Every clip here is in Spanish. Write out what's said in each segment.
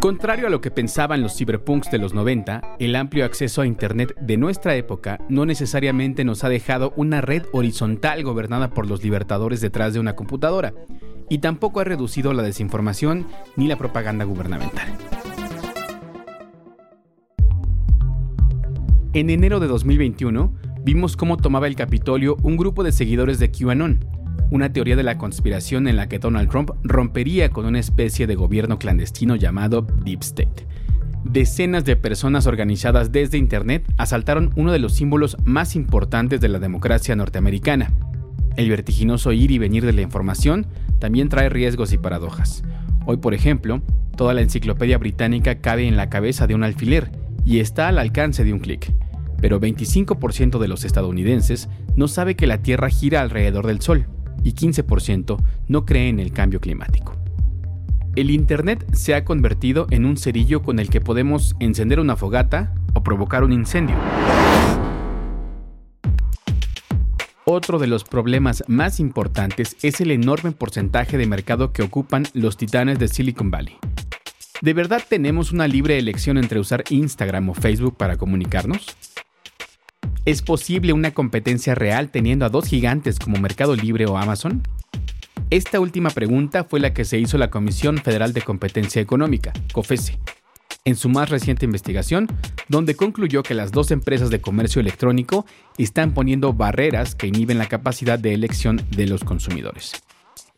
Contrario a lo que pensaban los cyberpunks de los 90, el amplio acceso a Internet de nuestra época no necesariamente nos ha dejado una red horizontal gobernada por los libertadores detrás de una computadora, y tampoco ha reducido la desinformación ni la propaganda gubernamental. En enero de 2021, vimos cómo tomaba el Capitolio un grupo de seguidores de QAnon, una teoría de la conspiración en la que Donald Trump rompería con una especie de gobierno clandestino llamado Deep State. Decenas de personas organizadas desde Internet asaltaron uno de los símbolos más importantes de la democracia norteamericana. El vertiginoso ir y venir de la información también trae riesgos y paradojas. Hoy, por ejemplo, toda la enciclopedia británica cabe en la cabeza de un alfiler y está al alcance de un clic. Pero 25% de los estadounidenses no sabe que la Tierra gira alrededor del Sol y 15% no cree en el cambio climático. El Internet se ha convertido en un cerillo con el que podemos encender una fogata o provocar un incendio. Otro de los problemas más importantes es el enorme porcentaje de mercado que ocupan los titanes de Silicon Valley. ¿De verdad tenemos una libre elección entre usar Instagram o Facebook para comunicarnos? ¿Es posible una competencia real teniendo a dos gigantes como Mercado Libre o Amazon? Esta última pregunta fue la que se hizo la Comisión Federal de Competencia Económica, COFESE, en su más reciente investigación, donde concluyó que las dos empresas de comercio electrónico están poniendo barreras que inhiben la capacidad de elección de los consumidores.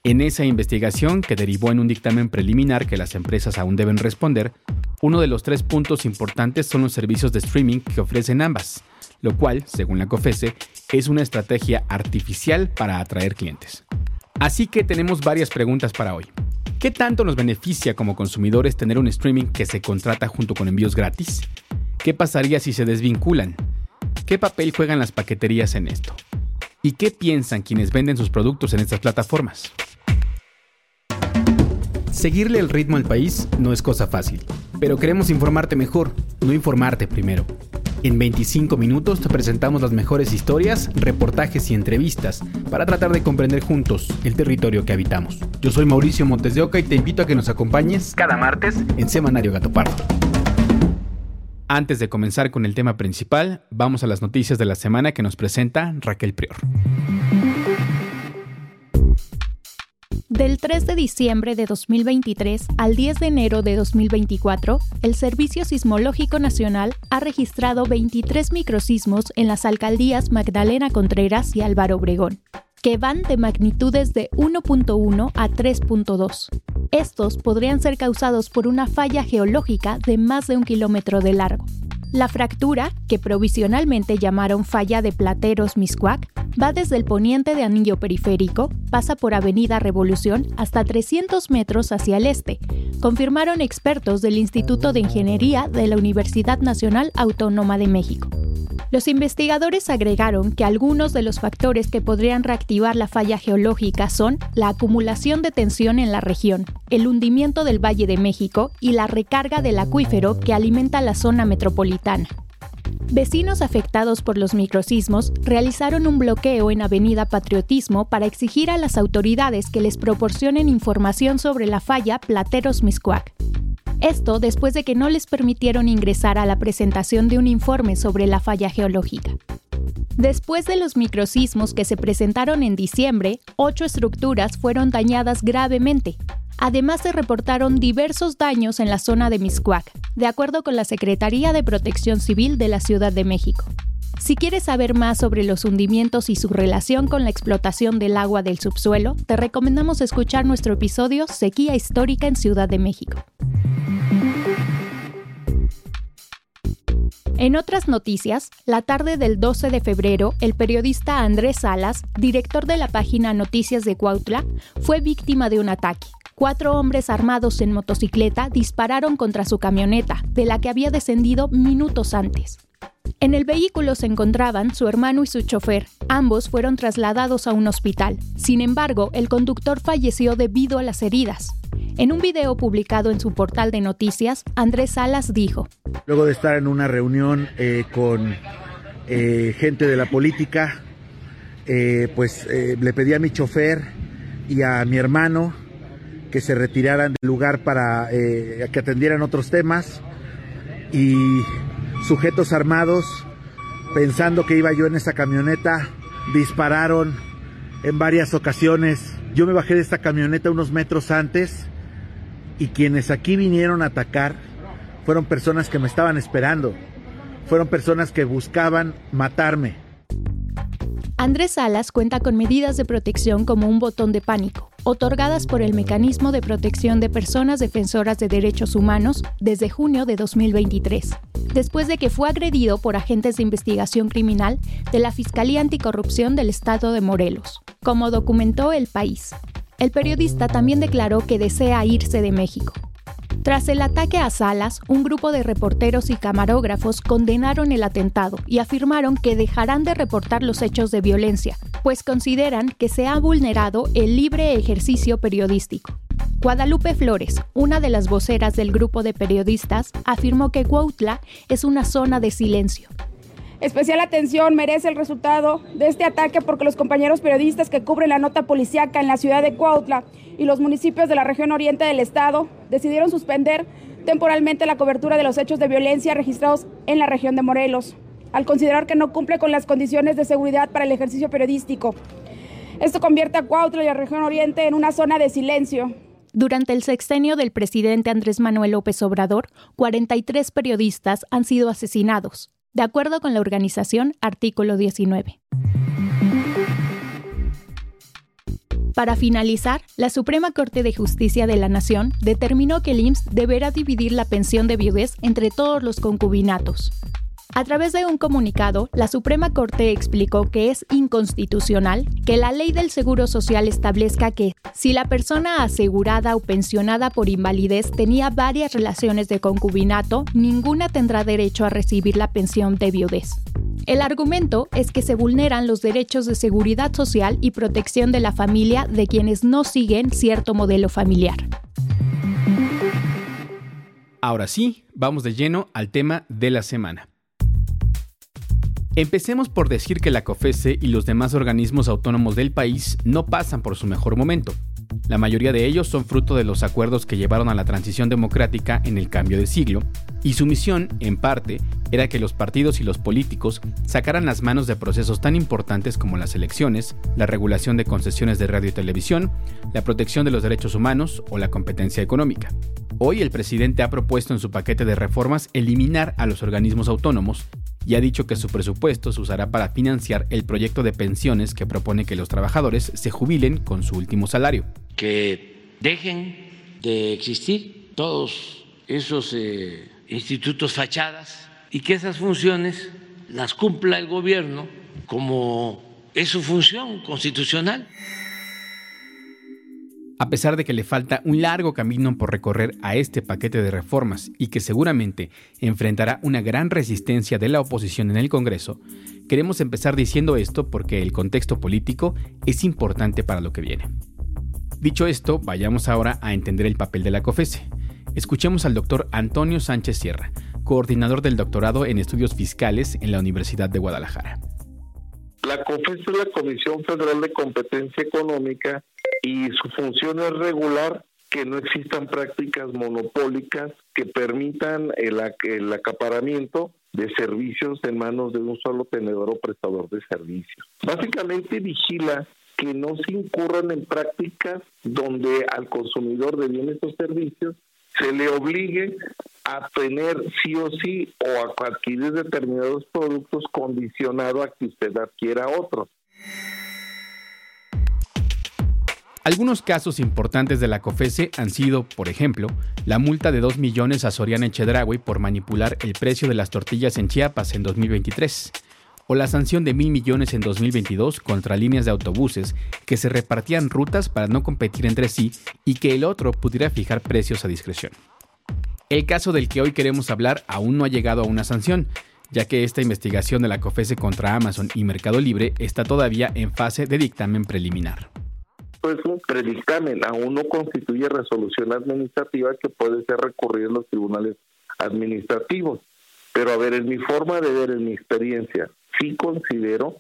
En esa investigación, que derivó en un dictamen preliminar que las empresas aún deben responder, uno de los tres puntos importantes son los servicios de streaming que ofrecen ambas, lo cual, según la COFESE, es una estrategia artificial para atraer clientes. Así que tenemos varias preguntas para hoy. ¿Qué tanto nos beneficia como consumidores tener un streaming que se contrata junto con envíos gratis? ¿Qué pasaría si se desvinculan? ¿Qué papel juegan las paqueterías en esto? ¿Y qué piensan quienes venden sus productos en estas plataformas? Seguirle el ritmo al país no es cosa fácil, pero queremos informarte mejor, no informarte primero. En 25 minutos te presentamos las mejores historias, reportajes y entrevistas para tratar de comprender juntos el territorio que habitamos. Yo soy Mauricio Montes de Oca y te invito a que nos acompañes cada martes en Semanario Gato Pardo. Antes de comenzar con el tema principal, vamos a las noticias de la semana que nos presenta Raquel Prior. Del 3 de diciembre de 2023 al 10 de enero de 2024, el Servicio Sismológico Nacional ha registrado 23 microsismos en las alcaldías Magdalena Contreras y Álvaro Obregón, que van de magnitudes de 1.1 a 3.2. Estos podrían ser causados por una falla geológica de más de un kilómetro de largo. La fractura, que provisionalmente llamaron falla de Plateros Miscuac, va desde el poniente de Anillo Periférico, pasa por Avenida Revolución hasta 300 metros hacia el este, confirmaron expertos del Instituto de Ingeniería de la Universidad Nacional Autónoma de México. Los investigadores agregaron que algunos de los factores que podrían reactivar la falla geológica son la acumulación de tensión en la región, el hundimiento del Valle de México y la recarga del acuífero que alimenta la zona metropolitana. Vecinos afectados por los microsismos realizaron un bloqueo en Avenida Patriotismo para exigir a las autoridades que les proporcionen información sobre la falla Plateros Miscuac. Esto después de que no les permitieron ingresar a la presentación de un informe sobre la falla geológica. Después de los microsismos que se presentaron en diciembre, ocho estructuras fueron dañadas gravemente. Además se reportaron diversos daños en la zona de Miscuac, de acuerdo con la Secretaría de Protección Civil de la Ciudad de México. Si quieres saber más sobre los hundimientos y su relación con la explotación del agua del subsuelo, te recomendamos escuchar nuestro episodio Sequía Histórica en Ciudad de México. En otras noticias, la tarde del 12 de febrero, el periodista Andrés Salas, director de la página Noticias de Cuautla, fue víctima de un ataque. Cuatro hombres armados en motocicleta dispararon contra su camioneta, de la que había descendido minutos antes. En el vehículo se encontraban su hermano y su chofer. Ambos fueron trasladados a un hospital. Sin embargo, el conductor falleció debido a las heridas. En un video publicado en su portal de noticias, Andrés Salas dijo, Luego de estar en una reunión eh, con eh, gente de la política, eh, pues le pedí a mi chofer y a mi hermano que se retiraran del lugar para que atendieran otros temas y sujetos armados, pensando que iba yo en esa camioneta, dispararon en varias ocasiones. Yo me bajé de esta camioneta unos metros antes y quienes aquí vinieron a atacar fueron personas que me estaban esperando, fueron personas que buscaban matarme. Andrés Salas cuenta con medidas de protección como un botón de pánico, otorgadas por el Mecanismo de Protección de Personas Defensoras de Derechos Humanos desde junio de 2023, después de que fue agredido por agentes de investigación criminal de la Fiscalía Anticorrupción del Estado de Morelos, como documentó El País. El periodista también declaró que desea irse de México. Tras el ataque a Salas, un grupo de reporteros y camarógrafos condenaron el atentado y afirmaron que dejarán de reportar los hechos de violencia, pues consideran que se ha vulnerado el libre ejercicio periodístico. Guadalupe Flores, una de las voceras del grupo de periodistas, afirmó que Cuautla es una zona de silencio, Especial atención merece el resultado de este ataque porque los compañeros periodistas que cubren la nota policiaca en la ciudad de Cuautla y los municipios de la región oriente del estado decidieron suspender temporalmente la cobertura de los hechos de violencia registrados en la región de Morelos, al considerar que no cumple con las condiciones de seguridad para el ejercicio periodístico. Esto convierte a Cuautla y la región oriente en una zona de silencio, durante el sexenio del presidente Andrés Manuel López Obrador, 43 periodistas han sido asesinados, de acuerdo con la organización Artículo 19. Para finalizar, la Suprema Corte de Justicia de la Nación determinó que el IMSS deberá dividir la pensión de viudez entre todos los concubinatos. A través de un comunicado, la Suprema Corte explicó que es inconstitucional que la ley del Seguro Social establezca que si la persona asegurada o pensionada por invalidez tenía varias relaciones de concubinato, ninguna tendrá derecho a recibir la pensión de viudez. El argumento es que se vulneran los derechos de seguridad social y protección de la familia de quienes no siguen cierto modelo familiar. Ahora sí, vamos de lleno al tema de la semana. Empecemos por decir que la COFESE y los demás organismos autónomos del país no pasan por su mejor momento. La mayoría de ellos son fruto de los acuerdos que llevaron a la transición democrática en el cambio de siglo, y su misión, en parte, era que los partidos y los políticos sacaran las manos de procesos tan importantes como las elecciones, la regulación de concesiones de radio y televisión, la protección de los derechos humanos o la competencia económica. Hoy el presidente ha propuesto en su paquete de reformas eliminar a los organismos autónomos y ha dicho que su presupuesto se usará para financiar el proyecto de pensiones que propone que los trabajadores se jubilen con su último salario. Que dejen de existir todos esos eh, institutos fachadas y que esas funciones las cumpla el gobierno como es su función constitucional. A pesar de que le falta un largo camino por recorrer a este paquete de reformas y que seguramente enfrentará una gran resistencia de la oposición en el Congreso, queremos empezar diciendo esto porque el contexto político es importante para lo que viene. Dicho esto, vayamos ahora a entender el papel de la COFESE. Escuchemos al doctor Antonio Sánchez Sierra, coordinador del doctorado en estudios fiscales en la Universidad de Guadalajara. La COFESE es la Comisión Federal de Competencia Económica y su función es regular que no existan prácticas monopólicas que permitan el, el, acaparamiento de servicios en manos de un solo tenedor o prestador de servicios. Básicamente vigila que no se incurran en prácticas donde al consumidor de bienes o servicios se le obligue a tener sí o sí o a adquirir determinados productos condicionado a que usted adquiera otros. Algunos casos importantes de la COFESE han sido, por ejemplo, la multa de 2 millones a Soriana Chedraui por manipular el precio de las tortillas en Chiapas en 2023, o la sanción de mil millones en 2022 contra líneas de autobuses que se repartían rutas para no competir entre sí y que el otro pudiera fijar precios a discreción. El caso del que hoy queremos hablar aún no ha llegado a una sanción, ya que esta investigación de la COFESE contra Amazon y Mercado Libre está todavía en fase de dictamen preliminar es un predictamen, aún no constituye resolución administrativa que puede ser recurrida en los tribunales administrativos. Pero a ver, en mi forma de ver, en mi experiencia, sí considero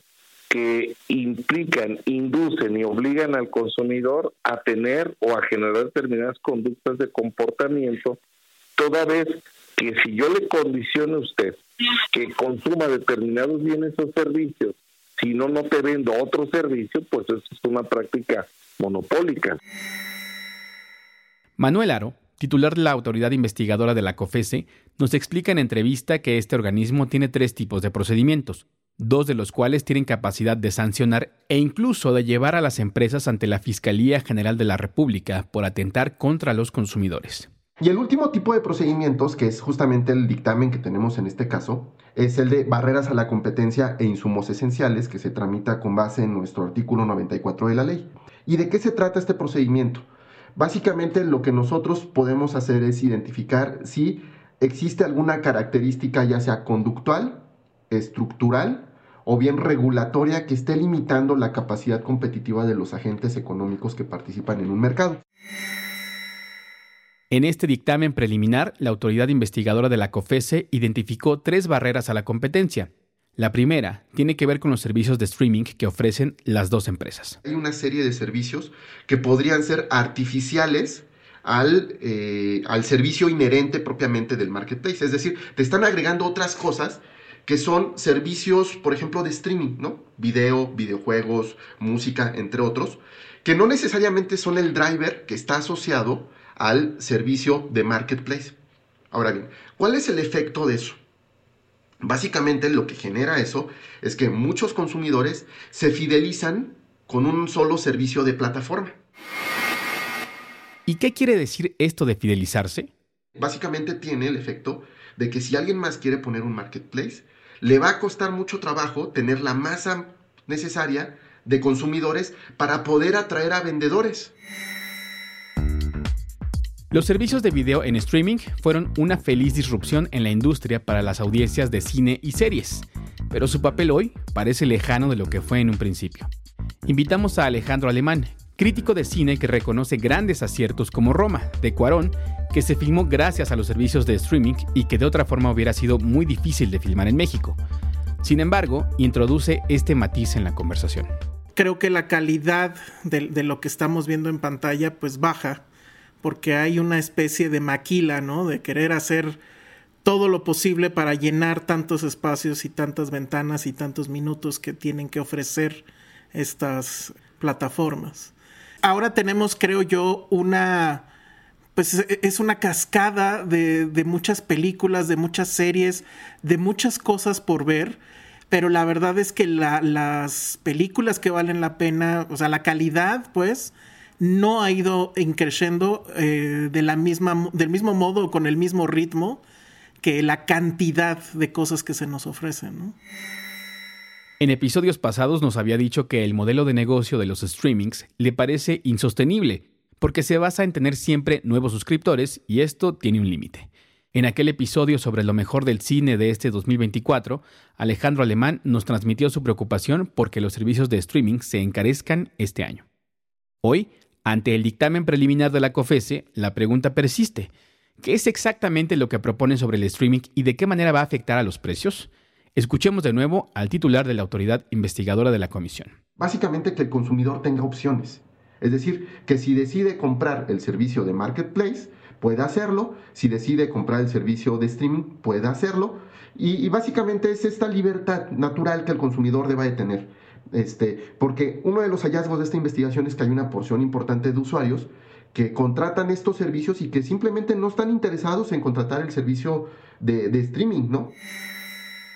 que implican, inducen y obligan al consumidor a tener o a generar determinadas conductas de comportamiento, toda vez que si yo le condiciono a usted que consuma determinados bienes o servicios, si no, no te vendo otro servicio, pues eso es una práctica monopólica. Manuel Aro, titular de la autoridad investigadora de la COFESE, nos explica en entrevista que este organismo tiene tres tipos de procedimientos, dos de los cuales tienen capacidad de sancionar e incluso de llevar a las empresas ante la Fiscalía General de la República por atentar contra los consumidores. Y el último tipo de procedimientos, que es justamente el dictamen que tenemos en este caso, es el de barreras a la competencia e insumos esenciales, que se tramita con base en nuestro artículo 94 de la ley. ¿Y de qué se trata este procedimiento? Básicamente lo que nosotros podemos hacer es identificar si existe alguna característica ya sea conductual, estructural o bien regulatoria que esté limitando la capacidad competitiva de los agentes económicos que participan en un mercado. En este dictamen preliminar, la autoridad investigadora de la COFESE identificó tres barreras a la competencia, la primera tiene que ver con los servicios de streaming que ofrecen las dos empresas. Hay una serie de servicios que podrían ser artificiales al, eh, al servicio inherente propiamente del marketplace. Es decir, te están agregando otras cosas que son servicios, por ejemplo, de streaming, ¿no? Video, videojuegos, música, entre otros, que no necesariamente son el driver que está asociado al servicio de marketplace. Ahora bien, ¿cuál es el efecto de eso? Básicamente lo que genera eso es que muchos consumidores se fidelizan con un solo servicio de plataforma. ¿Y qué quiere decir esto de fidelizarse? Básicamente tiene el efecto de que si alguien más quiere poner un marketplace, le va a costar mucho trabajo tener la masa necesaria de consumidores para poder atraer a vendedores. Los servicios de video en streaming fueron una feliz disrupción en la industria para las audiencias de cine y series, pero su papel hoy parece lejano de lo que fue en un principio. Invitamos a Alejandro Alemán, crítico de cine que reconoce grandes aciertos como Roma, de Cuarón, que se filmó gracias a los servicios de streaming y que de otra forma hubiera sido muy difícil de filmar en México. Sin embargo, introduce este matiz en la conversación. Creo que la calidad de, de lo que estamos viendo en pantalla pues baja porque hay una especie de maquila, ¿no? De querer hacer todo lo posible para llenar tantos espacios y tantas ventanas y tantos minutos que tienen que ofrecer estas plataformas. Ahora tenemos, creo yo, una pues es una cascada de, muchas películas, de muchas series, de muchas cosas por ver, pero la verdad es que las películas que valen la pena, o sea, la calidad, pues, no ha ido increciendo eh, de la misma, del mismo modo, con el mismo ritmo que la cantidad de cosas que se nos ofrecen. En episodios pasados nos había dicho que el modelo de negocio de los streamings le parece insostenible, porque se basa en tener siempre nuevos suscriptores y esto tiene un límite. En aquel episodio sobre lo mejor del cine de este 2024, Alejandro Alemán nos transmitió su preocupación porque los servicios de streaming se encarezcan este año. Hoy ante el dictamen preliminar de la COFESE, la pregunta persiste. ¿Qué es exactamente lo que propone sobre el streaming y de qué manera va a afectar a los precios? Escuchemos de nuevo al titular de la autoridad investigadora de la comisión. Básicamente que el consumidor tenga opciones. Es decir, que si decide comprar el servicio de marketplace, pueda hacerlo. Si decide comprar el servicio de streaming, pueda hacerlo. Y, y básicamente es esta libertad natural que el consumidor deba de tener. Este, porque uno de los hallazgos de esta investigación es que hay una porción importante de usuarios que contratan estos servicios y que simplemente no están interesados en contratar el servicio de, de streaming, ¿no?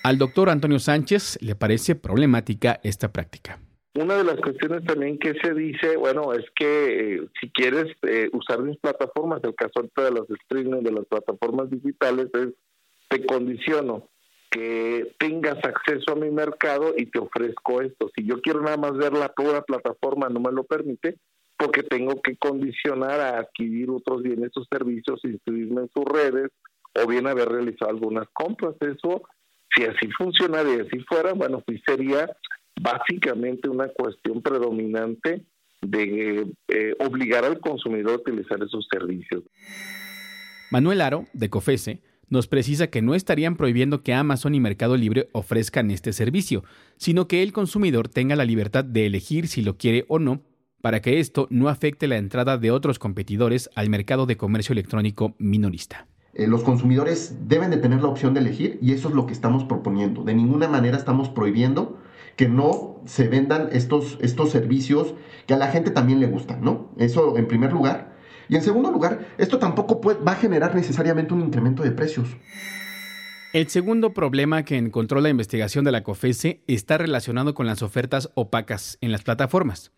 Al doctor Antonio Sánchez le parece problemática esta práctica. Una de las cuestiones también que se dice, bueno, es que eh, si quieres eh, usar mis plataformas, el caso de las streaming, de las plataformas digitales, es te condiciono que tengas acceso a mi mercado y te ofrezco esto. Si yo quiero nada más ver la pura plataforma, no me lo permite, porque tengo que condicionar a adquirir otros bienes o servicios, inscribirme en sus redes o bien haber realizado algunas compras. Eso, si así funcionara y así fuera, bueno, pues sería básicamente una cuestión predominante de eh, obligar al consumidor a utilizar esos servicios. Manuel Aro, de COFESE, nos precisa que no estarían prohibiendo que Amazon y Mercado Libre ofrezcan este servicio, sino que el consumidor tenga la libertad de elegir si lo quiere o no, para que esto no afecte la entrada de otros competidores al mercado de comercio electrónico minorista. Eh, los consumidores deben de tener la opción de elegir y eso es lo que estamos proponiendo. De ninguna manera estamos prohibiendo que no se vendan estos, estos servicios que a la gente también le gustan, ¿no? Eso en primer lugar. Y en segundo lugar, esto tampoco va a generar necesariamente un incremento de precios. El segundo problema que encontró la investigación de la COFESE está relacionado con las ofertas opacas en las plataformas.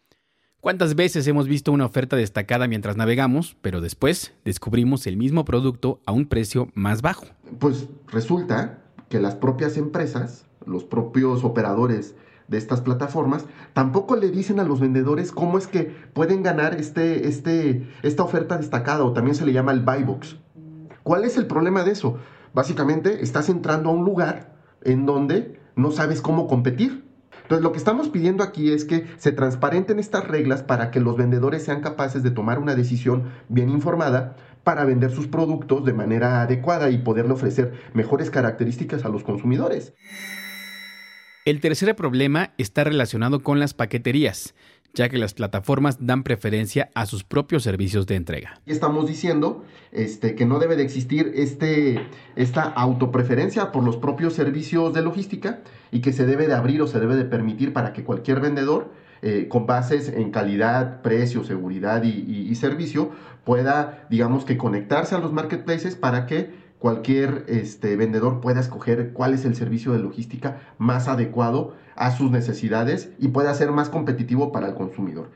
¿Cuántas veces hemos visto una oferta destacada mientras navegamos, pero después descubrimos el mismo producto a un precio más bajo? Pues resulta que las propias empresas, los propios operadores de estas plataformas, tampoco le dicen a los vendedores cómo es que pueden ganar este, este, esta oferta destacada o también se le llama el buy box. ¿Cuál es el problema de eso? Básicamente estás entrando a un lugar en donde no sabes cómo competir. Entonces lo que estamos pidiendo aquí es que se transparenten estas reglas para que los vendedores sean capaces de tomar una decisión bien informada para vender sus productos de manera adecuada y poderle ofrecer mejores características a los consumidores. El tercer problema está relacionado con las paqueterías, ya que las plataformas dan preferencia a sus propios servicios de entrega. Estamos diciendo este, que no debe de existir este, esta autopreferencia por los propios servicios de logística y que se debe de abrir o se debe de permitir para que cualquier vendedor eh, con bases en calidad, precio, seguridad y servicio pueda, digamos que conectarse a los marketplaces para que cualquier este, vendedor pueda escoger cuál es el servicio de logística más adecuado a sus necesidades y pueda ser más competitivo para el consumidor.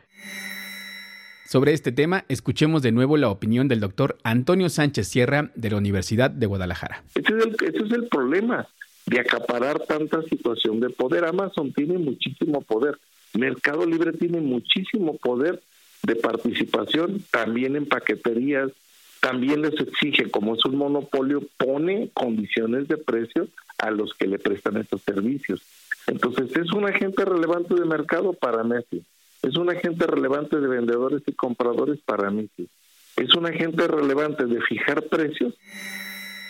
Sobre este tema, escuchemos de nuevo la opinión del doctor Antonio Sánchez Sierra de la Universidad de Guadalajara. Ese es el, es el problema de acaparar tanta situación de poder. Amazon tiene muchísimo poder. Mercado Libre tiene muchísimo poder de participación también en paqueterías, también les exige, como es un monopolio, pone condiciones de precio a los que le prestan estos servicios. Entonces es un agente relevante de mercado para Messi, es un agente relevante de vendedores y compradores para Messi, es un agente relevante de fijar precios.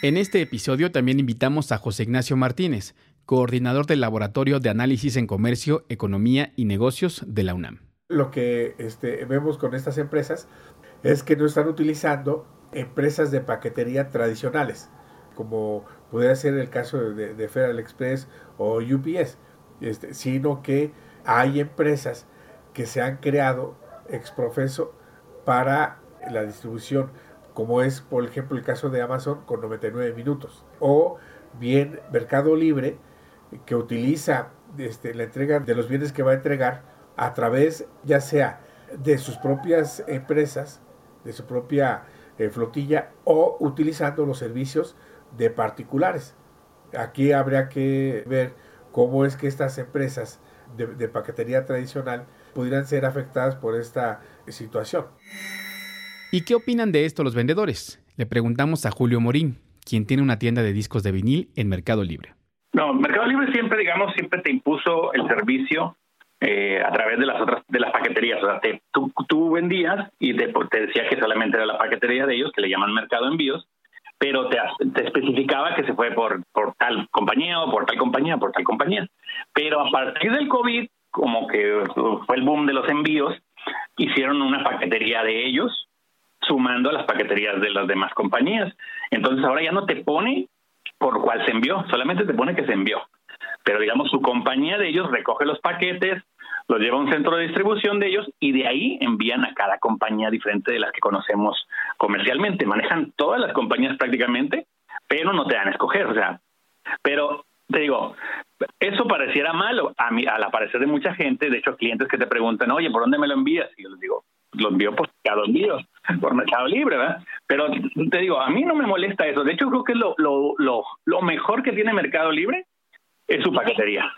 En este episodio también invitamos a José Ignacio Martínez, coordinador del Laboratorio de Análisis en Comercio, Economía y Negocios de la UNAM. Lo que este, vemos con estas empresas es que no están utilizando empresas de paquetería tradicionales, como pudiera ser el caso de, de Federal Express o UPS, este, sino que hay empresas que se han creado exprofeso para la distribución, como es por ejemplo el caso de Amazon con 99 minutos, o bien Mercado Libre que utiliza este, la entrega de los bienes que va a entregar a través ya sea de sus propias empresas, de su propia eh, flotilla o utilizando los servicios de particulares. Aquí habría que ver cómo es que estas empresas de, paquetería tradicional pudieran ser afectadas por esta situación. ¿Y qué opinan de esto los vendedores? Le preguntamos a Julio Morín, quien tiene una tienda de discos de vinil en Mercado Libre. No, Mercado Libre siempre, digamos, siempre te impuso el servicio eh, a través de las otras de las paqueterías. O sea, tú, tú, vendías y te, decía que solamente era la paquetería de ellos, que le llaman mercado envíos, pero te, te especificaba que se fue por, por tal compañía o por tal compañía, por tal compañía. Pero a partir del COVID, como que fue el boom de los envíos, hicieron una paquetería de ellos, sumando a las paqueterías de las demás compañías. Entonces ahora ya no te pone por cuál se envió, solamente te pone que se envió. Pero digamos, su compañía de ellos recoge los paquetes, los lleva a un centro de distribución de ellos y de ahí envían a cada compañía diferente de las que conocemos comercialmente. Manejan todas las compañías prácticamente, pero no te dan a escoger. O sea, pero te digo, eso pareciera malo a mí, al parecer de mucha gente, de hecho clientes que te preguntan, oye, ¿por dónde me lo envías? Y yo les digo, lo envío por Mercado Libre, ¿verdad? Pero te digo, a mí no me molesta eso. De hecho, creo que lo, lo, lo, lo mejor que tiene Mercado Libre es su paquetería.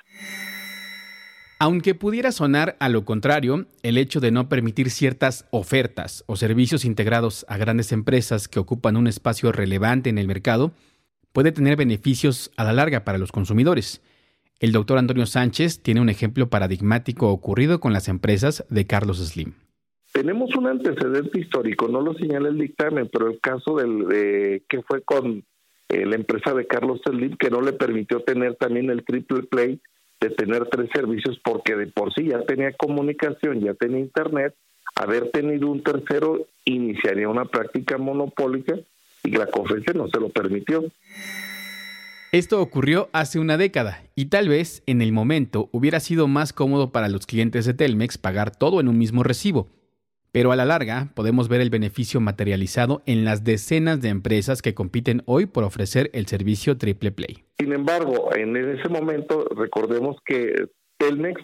Aunque pudiera sonar a lo contrario, el hecho de no permitir ciertas ofertas o servicios integrados a grandes empresas que ocupan un espacio relevante en el mercado puede tener beneficios a la larga para los consumidores. El doctor Antonio Sánchez tiene un ejemplo paradigmático ocurrido con las empresas de Carlos Slim. Tenemos un antecedente histórico, no lo señala el dictamen, pero el caso del de, que fue con eh, la empresa de Carlos Slim que no le permitió tener también el triple play de tener tres servicios porque de por sí ya tenía comunicación, ya tenía internet, haber tenido un tercero iniciaría una práctica monopólica y la conferencia no se lo permitió. Esto ocurrió hace una década y tal vez en el momento hubiera sido más cómodo para los clientes de Telmex pagar todo en un mismo recibo, pero a la larga podemos ver el beneficio materializado en las decenas de empresas que compiten hoy por ofrecer el servicio Triple Play. Sin embargo, en ese momento recordemos que Telmex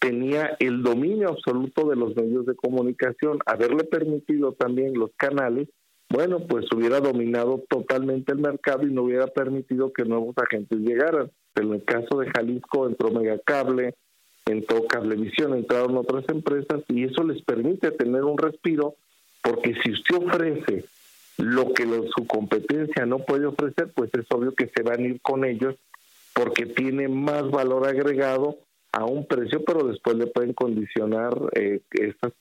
tenía el dominio absoluto de los medios de comunicación, haberle permitido también los canales bueno, pues hubiera dominado totalmente el mercado y no hubiera permitido que nuevos agentes llegaran. En el caso de Jalisco entró Megacable, entró Cablevisión, entraron otras empresas y eso les permite tener un respiro porque si usted ofrece lo que su competencia no puede ofrecer, pues es obvio que se van a ir con ellos porque tiene más valor agregado a un precio, pero después le pueden condicionar eh, estas,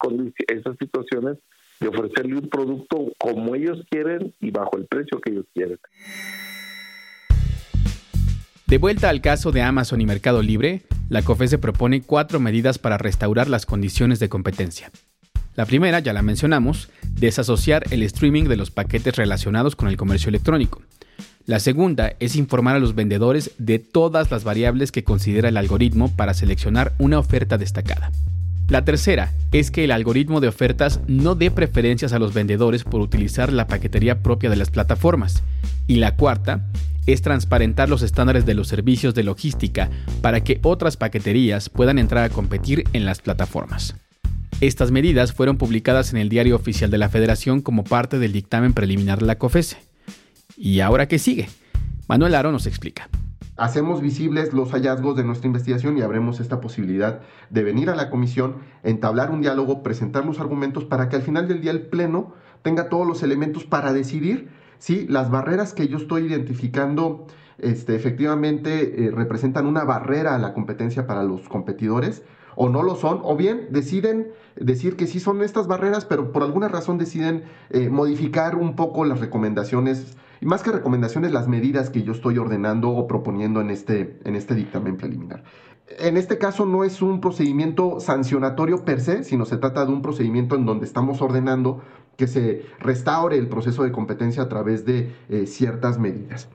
estas situaciones de ofrecerle un producto como ellos quieren y bajo el precio que ellos quieren. De vuelta al caso de Amazon y Mercado Libre, la COFESE propone cuatro medidas para restaurar las condiciones de competencia. La primera, ya la mencionamos, desasociar el streaming de los paquetes relacionados con el comercio electrónico. La segunda es informar a los vendedores de todas las variables que considera el algoritmo para seleccionar una oferta destacada. La tercera es que el algoritmo de ofertas no dé preferencias a los vendedores por utilizar la paquetería propia de las plataformas. Y la cuarta es transparentar los estándares de los servicios de logística para que otras paqueterías puedan entrar a competir en las plataformas. Estas medidas fueron publicadas en el Diario Oficial de la Federación como parte del dictamen preliminar de la COFESE. ¿Y ahora qué sigue? Manuel Aro nos explica hacemos visibles los hallazgos de nuestra investigación y abremos esta posibilidad de venir a la comisión, entablar un diálogo, presentar los argumentos para que al final del día el Pleno tenga todos los elementos para decidir si las barreras que yo estoy identificando este, efectivamente eh, representan una barrera a la competencia para los competidores o no lo son, o bien deciden decir que sí son estas barreras, pero por alguna razón deciden eh, modificar un poco las recomendaciones y más que recomendaciones, las medidas que yo estoy ordenando o proponiendo en este, en este dictamen preliminar. En este caso no es un procedimiento sancionatorio per se, sino se trata de un procedimiento en donde estamos ordenando que se restaure el proceso de competencia a través de eh, ciertas medidas.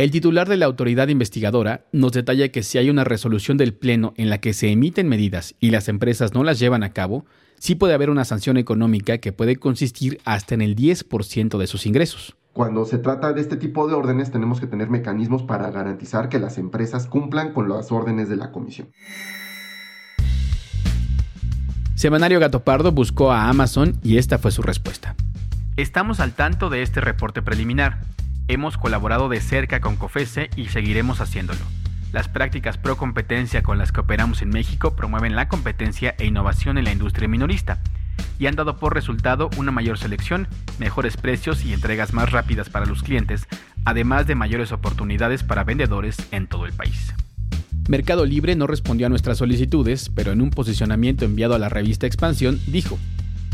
El titular de la autoridad investigadora nos detalla que si hay una resolución del Pleno en la que se emiten medidas y las empresas no las llevan a cabo, sí puede haber una sanción económica que puede consistir hasta en el 10% de sus ingresos. Cuando se trata de este tipo de órdenes tenemos que tener mecanismos para garantizar que las empresas cumplan con las órdenes de la comisión. Semanario Gato Pardo buscó a Amazon y esta fue su respuesta. Estamos al tanto de este reporte preliminar. Hemos colaborado de cerca con COFESE y seguiremos haciéndolo. Las prácticas pro competencia con las que operamos en México promueven la competencia e innovación en la industria minorista y han dado por resultado una mayor selección, mejores precios y entregas más rápidas para los clientes, además de mayores oportunidades para vendedores en todo el país. Mercado Libre no respondió a nuestras solicitudes, pero en un posicionamiento enviado a la revista Expansión dijo,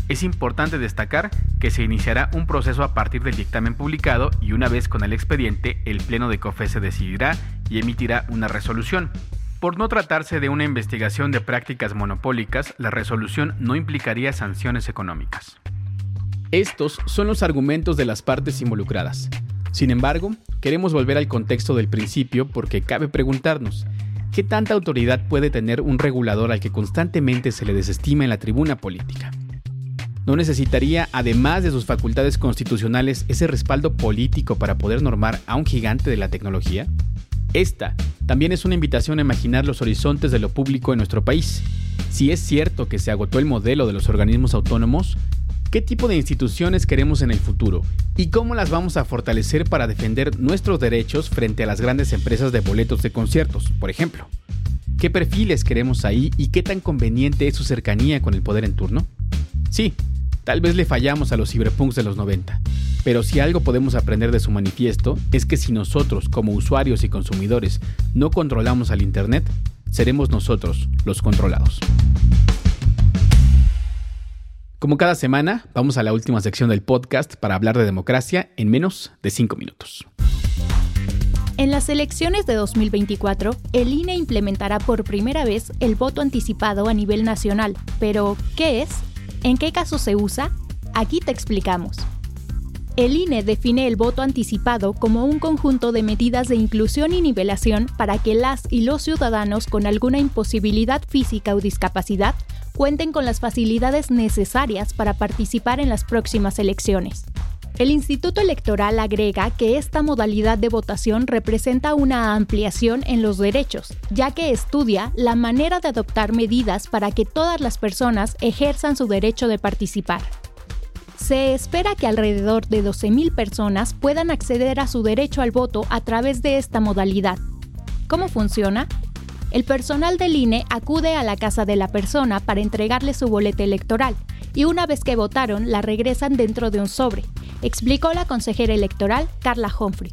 es importante destacar que se iniciará un proceso a partir del dictamen publicado y una vez con el expediente, el Pleno de COFE se decidirá y emitirá una resolución. Por no tratarse de una investigación de prácticas monopólicas, la resolución no implicaría sanciones económicas. Estos son los argumentos de las partes involucradas. Sin embargo, queremos volver al contexto del principio porque cabe preguntarnos, ¿qué tanta autoridad puede tener un regulador al que constantemente se le desestima en la tribuna política? ¿No necesitaría, además de sus facultades constitucionales, ese respaldo político para poder normar a un gigante de la tecnología? Esta también es una invitación a imaginar los horizontes de lo público en nuestro país. Si es cierto que se agotó el modelo de los organismos autónomos, ¿qué tipo de instituciones queremos en el futuro? ¿Y cómo las vamos a fortalecer para defender nuestros derechos frente a las grandes empresas de boletos de conciertos, por ejemplo? ¿Qué perfiles queremos ahí y qué tan conveniente es su cercanía con el poder en turno? Sí, tal vez le fallamos a los cyberpunks de los 90, pero si algo podemos aprender de su manifiesto es que si nosotros, como usuarios y consumidores, no controlamos al Internet, seremos nosotros los controlados. Como cada semana, vamos a la última sección del podcast para hablar de democracia en menos de 5 minutos. En las elecciones de 2024, el INE implementará por primera vez el voto anticipado a nivel nacional. Pero, ¿qué es? ¿En qué caso se usa? Aquí te explicamos. El INE define el voto anticipado como un conjunto de medidas de inclusión y nivelación para que las y los ciudadanos con alguna imposibilidad física o discapacidad cuenten con las facilidades necesarias para participar en las próximas elecciones. El Instituto Electoral agrega que esta modalidad de votación representa una ampliación en los derechos, ya que estudia la manera de adoptar medidas para que todas las personas ejerzan su derecho de participar. Se espera que alrededor de 12.000 personas puedan acceder a su derecho al voto a través de esta modalidad. ¿Cómo funciona? El personal del INE acude a la casa de la persona para entregarle su boleta electoral y una vez que votaron la regresan dentro de un sobre, explicó la consejera electoral Carla Humphrey.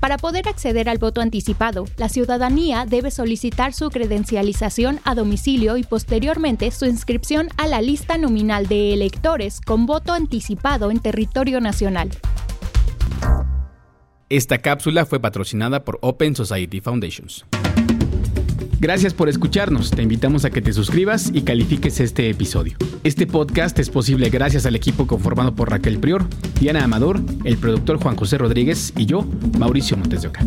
Para poder acceder al voto anticipado, la ciudadanía debe solicitar su credencialización a domicilio y posteriormente su inscripción a la lista nominal de electores con voto anticipado en territorio nacional. Esta cápsula fue patrocinada por Open Society Foundations. Gracias por escucharnos. Te invitamos a que te suscribas y califiques este episodio. Este podcast es posible gracias al equipo conformado por Raquel Prior, Diana Amador, el productor Juan José Rodríguez y yo, Mauricio Montes de Oca.